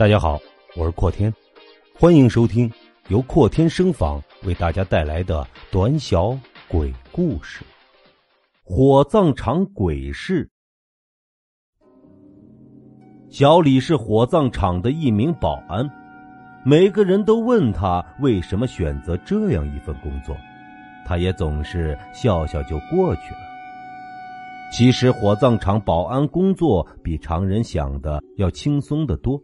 大家好，我是阔天，欢迎收听由阔天声访为大家带来的短小鬼故事《火葬场鬼事》。小李是火葬场的一名保安，每个人都问他为什么选择这样一份工作，他也总是笑笑就过去了。其实，火葬场保安工作比常人想的要轻松的多。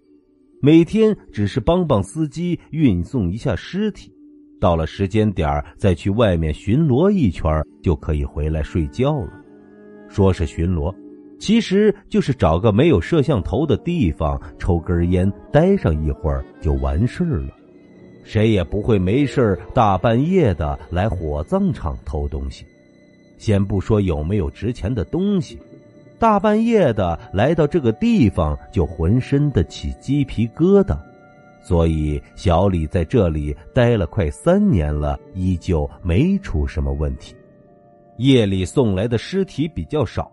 每天只是帮帮司机运送一下尸体，到了时间点再去外面巡逻一圈，就可以回来睡觉了。说是巡逻，其实就是找个没有摄像头的地方抽根烟，待上一会儿就完事儿了。谁也不会没事大半夜的来火葬场偷东西。先不说有没有值钱的东西。大半夜的来到这个地方，就浑身的起鸡皮疙瘩，所以小李在这里待了快三年了，依旧没出什么问题。夜里送来的尸体比较少，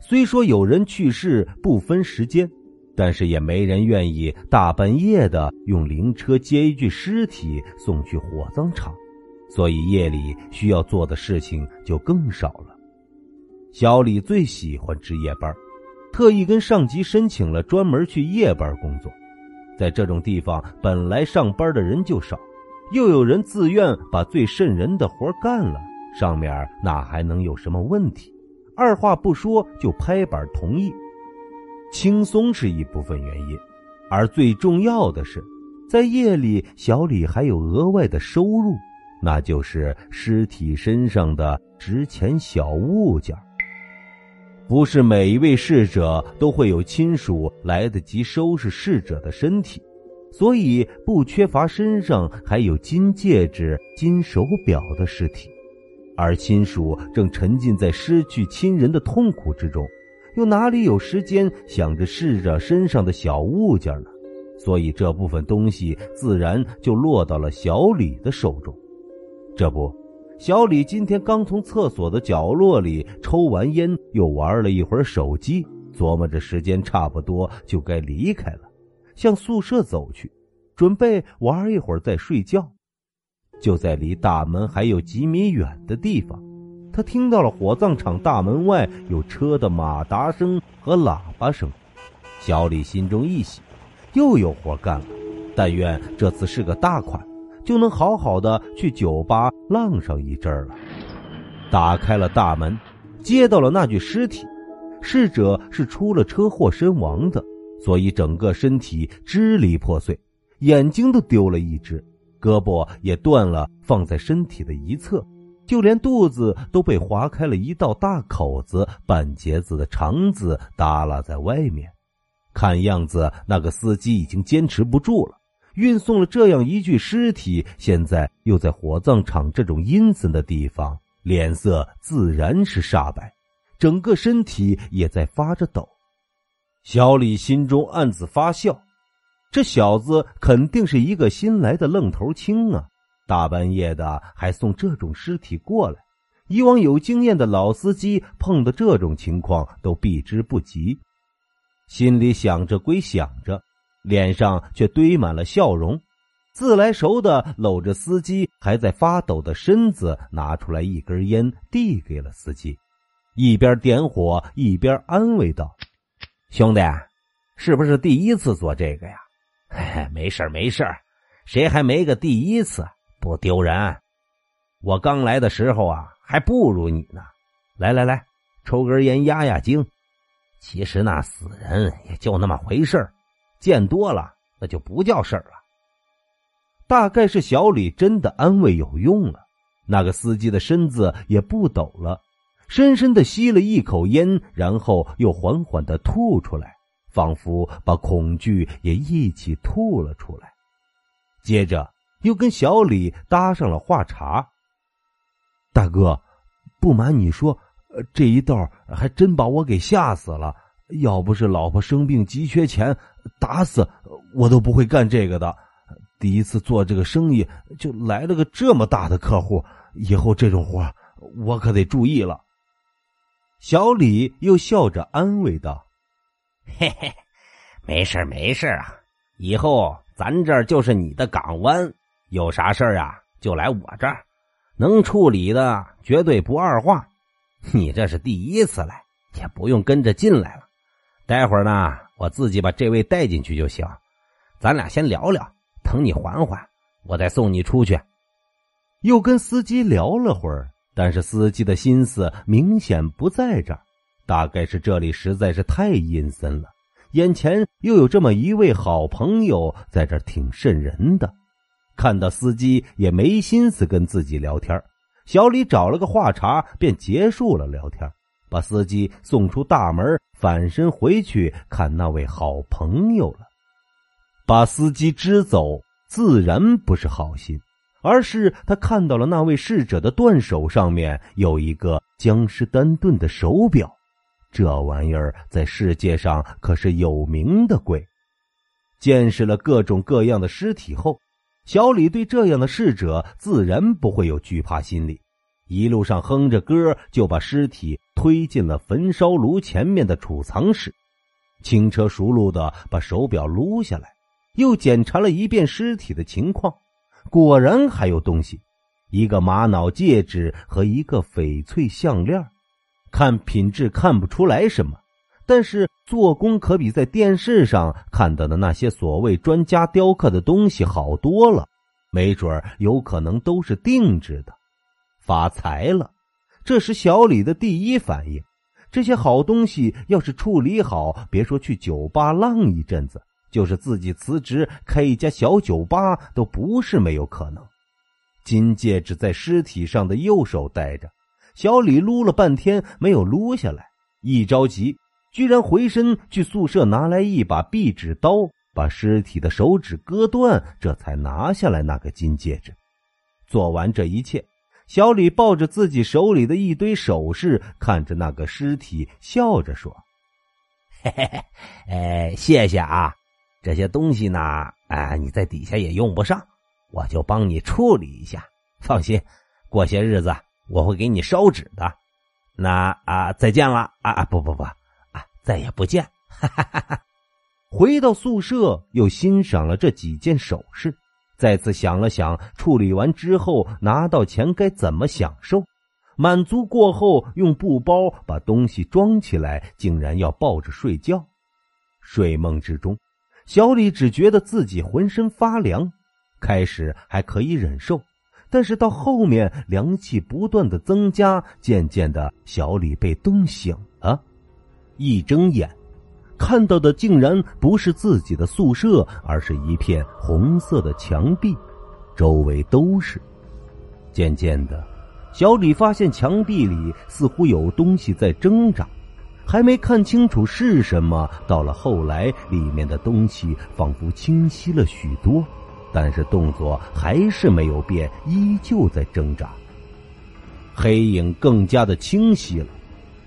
虽说有人去世不分时间，但是也没人愿意大半夜的用灵车接一具尸体送去火葬场，所以夜里需要做的事情就更少了。小李最喜欢值夜班，特意跟上级申请了专门去夜班工作。在这种地方，本来上班的人就少，又有人自愿把最瘆人的活干了，上面哪还能有什么问题？二话不说就拍板同意。轻松是一部分原因，而最重要的是，在夜里小李还有额外的收入，那就是尸体身上的值钱小物件。不是每一位逝者都会有亲属来得及收拾逝者的身体，所以不缺乏身上还有金戒指、金手表的尸体，而亲属正沉浸在失去亲人的痛苦之中，又哪里有时间想着逝者身上的小物件呢？所以这部分东西自然就落到了小李的手中。这不。小李今天刚从厕所的角落里抽完烟，又玩了一会儿手机，琢磨着时间差不多就该离开了，向宿舍走去，准备玩一会儿再睡觉。就在离大门还有几米远的地方，他听到了火葬场大门外有车的马达声和喇叭声。小李心中一喜，又有活干了。但愿这次是个大款。就能好好的去酒吧浪上一阵了。打开了大门，接到了那具尸体。逝者是出了车祸身亡的，所以整个身体支离破碎，眼睛都丢了一只，胳膊也断了，放在身体的一侧，就连肚子都被划开了一道大口子，半截子的肠子耷拉在外面。看样子，那个司机已经坚持不住了。运送了这样一具尸体，现在又在火葬场这种阴森的地方，脸色自然是煞白，整个身体也在发着抖。小李心中暗自发笑，这小子肯定是一个新来的愣头青啊！大半夜的还送这种尸体过来，以往有经验的老司机碰到这种情况都避之不及。心里想着归想着。脸上却堆满了笑容，自来熟的搂着司机还在发抖的身子，拿出来一根烟，递给了司机，一边点火一边安慰道：“兄弟，是不是第一次做这个呀？嘿 嘿，没事没事谁还没个第一次？不丢人。我刚来的时候啊，还不如你呢。来来来，抽根烟压压惊。其实那死人也就那么回事儿。”见多了，那就不叫事儿了。大概是小李真的安慰有用了，那个司机的身子也不抖了，深深的吸了一口烟，然后又缓缓的吐出来，仿佛把恐惧也一起吐了出来。接着又跟小李搭上了话茬：“大哥，不瞒你说，这一道还真把我给吓死了。”要不是老婆生病急缺钱，打死我都不会干这个的。第一次做这个生意，就来了个这么大的客户，以后这种活我可得注意了。小李又笑着安慰道：“嘿嘿，没事没事啊，以后咱这儿就是你的港湾，有啥事儿啊就来我这儿，能处理的绝对不二话。你这是第一次来，也不用跟着进来了。待会儿呢，我自己把这位带进去就行。咱俩先聊聊，等你缓缓，我再送你出去。又跟司机聊了会儿，但是司机的心思明显不在这儿，大概是这里实在是太阴森了，眼前又有这么一位好朋友在这儿，挺瘆人的。看到司机也没心思跟自己聊天，小李找了个话茬，便结束了聊天，把司机送出大门，反身回去看那位好朋友了。把司机支走，自然不是好心。而是他看到了那位逝者的断手上面有一个江诗丹顿的手表，这玩意儿在世界上可是有名的贵。见识了各种各样的尸体后，小李对这样的逝者自然不会有惧怕心理，一路上哼着歌就把尸体推进了焚烧炉前面的储藏室，轻车熟路的把手表撸下来，又检查了一遍尸体的情况。果然还有东西，一个玛瑙戒指和一个翡翠项链，看品质看不出来什么，但是做工可比在电视上看到的那些所谓专家雕刻的东西好多了，没准有可能都是定制的，发财了！这是小李的第一反应。这些好东西要是处理好，别说去酒吧浪一阵子。就是自己辞职开一家小酒吧都不是没有可能。金戒指在尸体上的右手戴着，小李撸了半天没有撸下来，一着急，居然回身去宿舍拿来一把壁纸刀，把尸体的手指割断，这才拿下来那个金戒指。做完这一切，小李抱着自己手里的一堆首饰，看着那个尸体，笑着说：“嘿嘿嘿，哎，谢谢啊。”这些东西呢，哎，你在底下也用不上，我就帮你处理一下。放心，过些日子我会给你烧纸的。那啊，再见了啊！不不不，啊，再也不见。哈哈哈哈回到宿舍，又欣赏了这几件首饰，再次想了想，处理完之后拿到钱该怎么享受。满足过后，用布包把东西装起来，竟然要抱着睡觉。睡梦之中。小李只觉得自己浑身发凉，开始还可以忍受，但是到后面凉气不断的增加，渐渐的，小李被冻醒了。一睁眼，看到的竟然不是自己的宿舍，而是一片红色的墙壁，周围都是。渐渐的，小李发现墙壁里似乎有东西在挣扎。还没看清楚是什么，到了后来，里面的东西仿佛清晰了许多，但是动作还是没有变，依旧在挣扎。黑影更加的清晰了，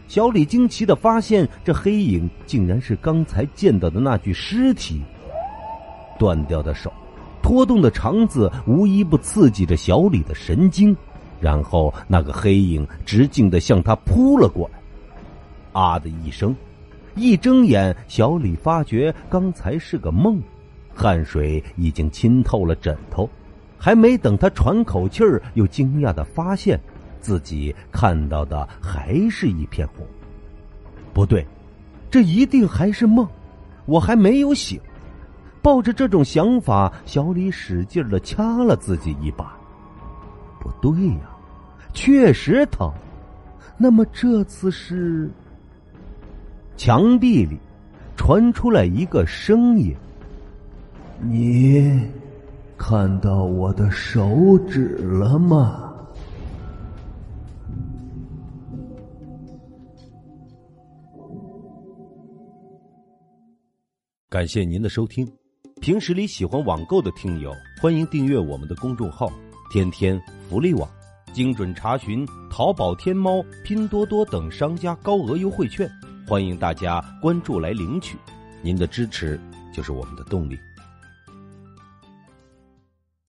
小李惊奇的发现，这黑影竟然是刚才见到的那具尸体。断掉的手，拖动的肠子，无一不刺激着小李的神经，然后那个黑影直径的向他扑了过来。啊的一声，一睁眼，小李发觉刚才是个梦，汗水已经浸透了枕头。还没等他喘口气儿，又惊讶的发现自己看到的还是一片红。不对，这一定还是梦，我还没有醒。抱着这种想法，小李使劲的掐了自己一把。不对呀，确实疼。那么这次是？墙壁里传出来一个声音：“你看到我的手指了吗？”感谢您的收听。平时里喜欢网购的听友，欢迎订阅我们的公众号“天天福利网”，精准查询淘宝、天猫、拼多多等商家高额优惠券。欢迎大家关注来领取，您的支持就是我们的动力。